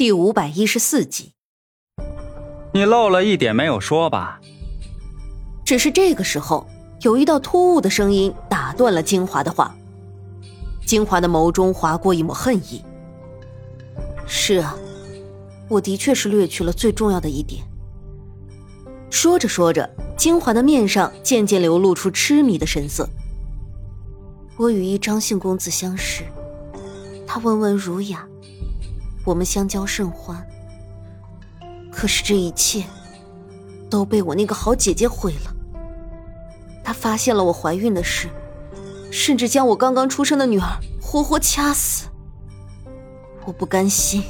第五百一十四集，你漏了一点没有说吧？只是这个时候，有一道突兀的声音打断了金华的话。金华的眸中划过一抹恨意。是啊，我的确是略去了最重要的一点。说着说着，金华的面上渐渐流露出痴迷的神色。我与一张姓公子相识，他温文儒雅。我们相交甚欢，可是这一切都被我那个好姐姐毁了。她发现了我怀孕的事，甚至将我刚刚出生的女儿活活掐死。我不甘心，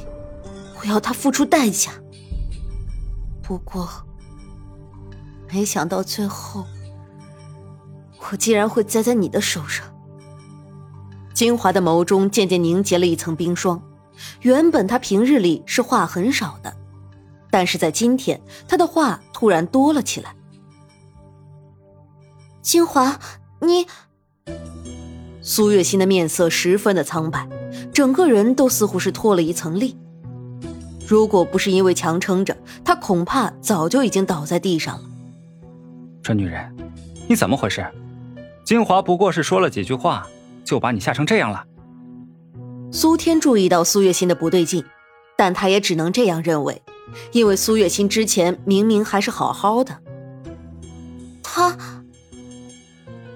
我要她付出代价。不过，没想到最后，我竟然会栽在你的手上。金华的眸中渐渐凝结了一层冰霜。原本他平日里是话很少的，但是在今天，他的话突然多了起来。金华，你……苏月心的面色十分的苍白，整个人都似乎是脱了一层力。如果不是因为强撑着，他恐怕早就已经倒在地上了。这女人，你怎么回事？金华不过是说了几句话，就把你吓成这样了。苏天注意到苏月心的不对劲，但他也只能这样认为，因为苏月心之前明明还是好好的。他，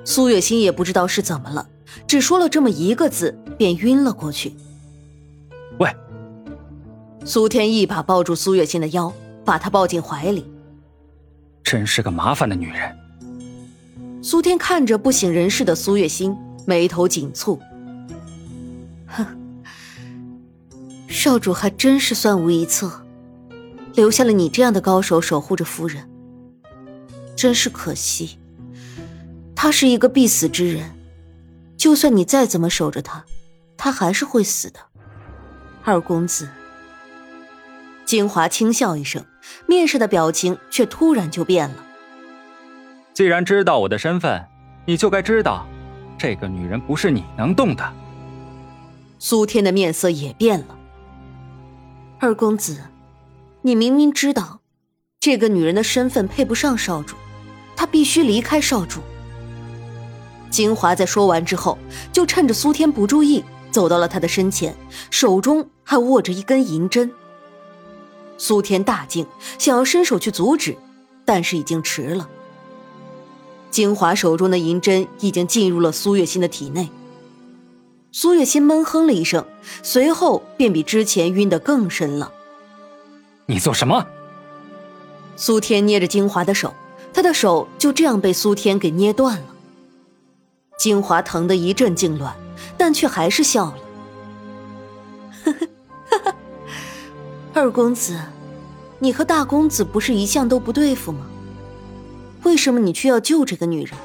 苏月心也不知道是怎么了，只说了这么一个字，便晕了过去。喂！苏天一把抱住苏月心的腰，把她抱进怀里。真是个麻烦的女人。苏天看着不省人事的苏月心，眉头紧蹙。哼。少主还真是算无一策，留下了你这样的高手守护着夫人，真是可惜。他是一个必死之人，就算你再怎么守着他，他还是会死的。二公子，金华轻笑一声，面上的表情却突然就变了。既然知道我的身份，你就该知道，这个女人不是你能动的。苏天的面色也变了。二公子，你明明知道，这个女人的身份配不上少主，她必须离开少主。金华在说完之后，就趁着苏天不注意，走到了他的身前，手中还握着一根银针。苏天大惊，想要伸手去阻止，但是已经迟了。金华手中的银针已经进入了苏月心的体内。苏月心闷哼了一声，随后便比之前晕得更深了。你做什么？苏天捏着金华的手，他的手就这样被苏天给捏断了。金华疼得一阵痉挛，但却还是笑了。呵呵，二公子，你和大公子不是一向都不对付吗？为什么你却要救这个女人？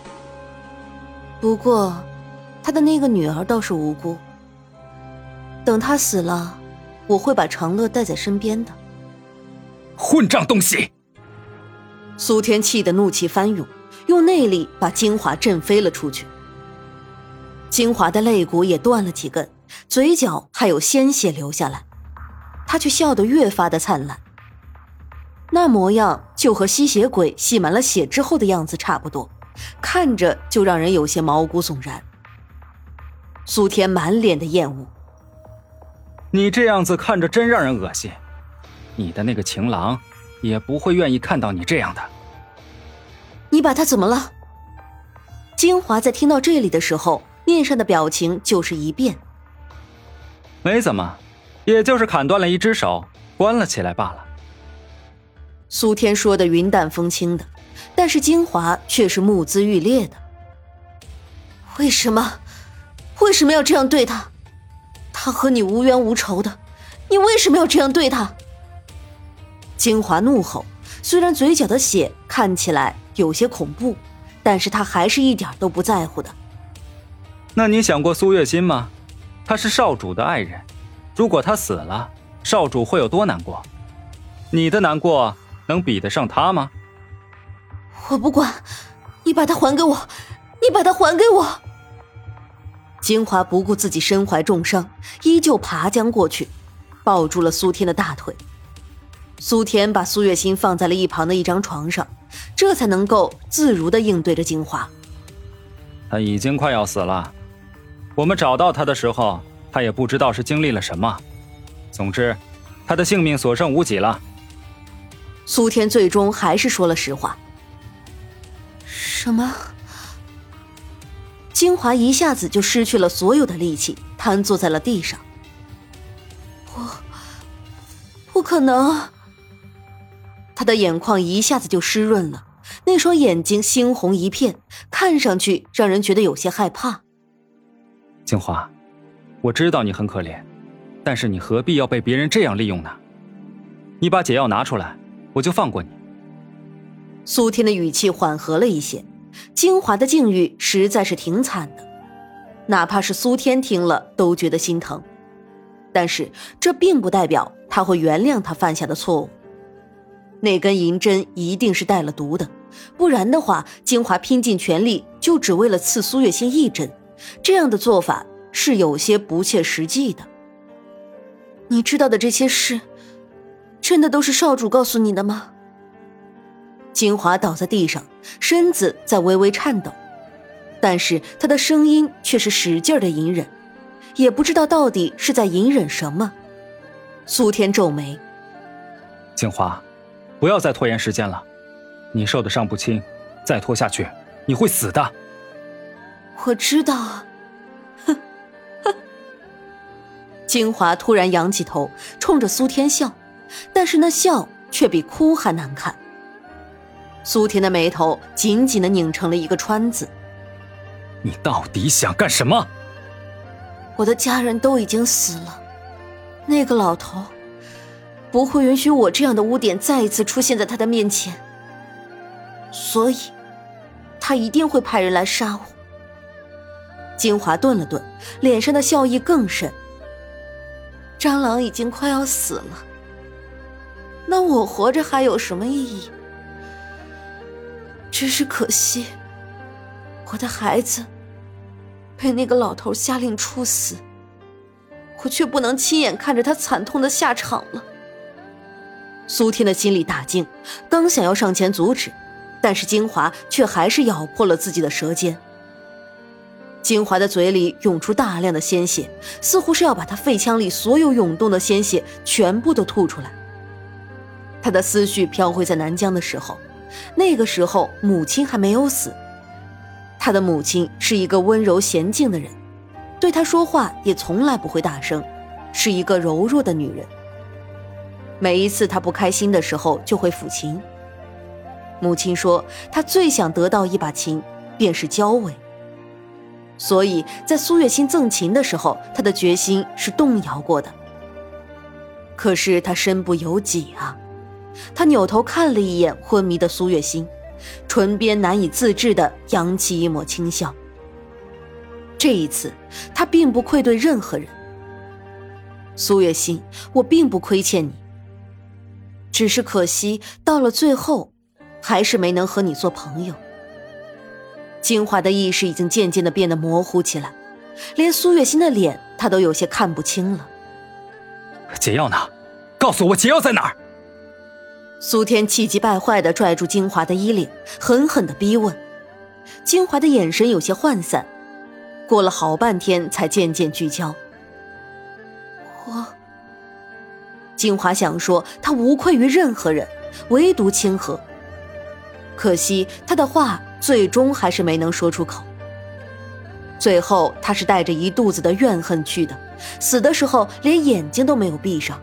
不过。他的那个女儿倒是无辜。等他死了，我会把长乐带在身边的。混账东西！苏天气得怒气翻涌，用内力把金华震飞了出去。金华的肋骨也断了几根，嘴角还有鲜血流下来，他却笑得越发的灿烂。那模样就和吸血鬼吸满了血之后的样子差不多，看着就让人有些毛骨悚然。苏天满脸的厌恶，你这样子看着真让人恶心，你的那个情郎也不会愿意看到你这样的。你把他怎么了？金华在听到这里的时候，面上的表情就是一变。没怎么，也就是砍断了一只手，关了起来罢了。苏天说的云淡风轻的，但是金华却是目眦欲裂的。为什么？为什么要这样对他？他和你无冤无仇的，你为什么要这样对他？金华怒吼，虽然嘴角的血看起来有些恐怖，但是他还是一点都不在乎的。那你想过苏月心吗？她是少主的爱人，如果她死了，少主会有多难过？你的难过能比得上他吗？我不管，你把她还给我，你把她还给我。金华不顾自己身怀重伤，依旧爬将过去。抱住了苏天的大腿。苏天把苏月心放在了一旁的一张床上，这才能够自如的应对着金华。他已经快要死了，我们找到他的时候，他也不知道是经历了什么。总之，他的性命所剩无几了。苏天最终还是说了实话。什么？金华一下子就失去了所有的力气，瘫坐在了地上。我，不可能！他的眼眶一下子就湿润了，那双眼睛猩红一片，看上去让人觉得有些害怕。金华，我知道你很可怜，但是你何必要被别人这样利用呢？你把解药拿出来，我就放过你。苏天的语气缓和了一些。金华的境遇实在是挺惨的，哪怕是苏天听了都觉得心疼。但是这并不代表他会原谅他犯下的错误。那根银针一定是带了毒的，不然的话，金华拼尽全力就只为了刺苏月心一针，这样的做法是有些不切实际的。你知道的这些事，真的都是少主告诉你的吗？金华倒在地上，身子在微微颤抖，但是他的声音却是使劲的隐忍，也不知道到底是在隐忍什么。苏天皱眉：“金华，不要再拖延时间了，你受的伤不轻，再拖下去你会死的。”我知道。哼哼。金华突然仰起头，冲着苏天笑，但是那笑却比哭还难看。苏田的眉头紧紧的拧成了一个川字。你到底想干什么？我的家人都已经死了，那个老头不会允许我这样的污点再一次出现在他的面前，所以，他一定会派人来杀我。金华顿了顿，脸上的笑意更甚。蟑螂已经快要死了，那我活着还有什么意义？只是可惜，我的孩子被那个老头下令处死，我却不能亲眼看着他惨痛的下场了。苏天的心里大惊，刚想要上前阻止，但是金华却还是咬破了自己的舌尖。金华的嘴里涌出大量的鲜血，似乎是要把他肺腔里所有涌动的鲜血全部都吐出来。他的思绪飘回在南疆的时候。那个时候，母亲还没有死。他的母亲是一个温柔娴静的人，对他说话也从来不会大声，是一个柔弱的女人。每一次他不开心的时候，就会抚琴。母亲说，他最想得到一把琴，便是焦尾。所以在苏月心赠琴的时候，他的决心是动摇过的。可是他身不由己啊。他扭头看了一眼昏迷的苏月心，唇边难以自制地扬起一抹轻笑。这一次，他并不愧对任何人。苏月心，我并不亏欠你，只是可惜到了最后，还是没能和你做朋友。金华的意识已经渐渐地变得模糊起来，连苏月心的脸他都有些看不清了。解药呢？告诉我解药在哪儿？苏天气急败坏的拽住金华的衣领，狠狠的逼问。金华的眼神有些涣散，过了好半天才渐渐聚焦。我，金华想说他无愧于任何人，唯独清河。可惜他的话最终还是没能说出口。最后他是带着一肚子的怨恨去的，死的时候连眼睛都没有闭上。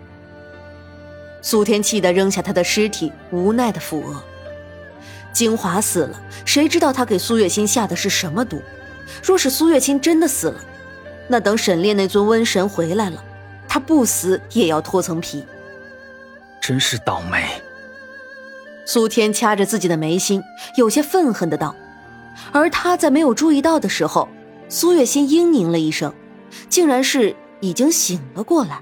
苏天气得扔下他的尸体，无奈的抚额。金华死了，谁知道他给苏月心下的是什么毒？若是苏月心真的死了，那等沈炼那尊瘟神回来了，他不死也要脱层皮。真是倒霉。苏天掐着自己的眉心，有些愤恨的道。而他在没有注意到的时候，苏月心嘤咛了一声，竟然是已经醒了过来。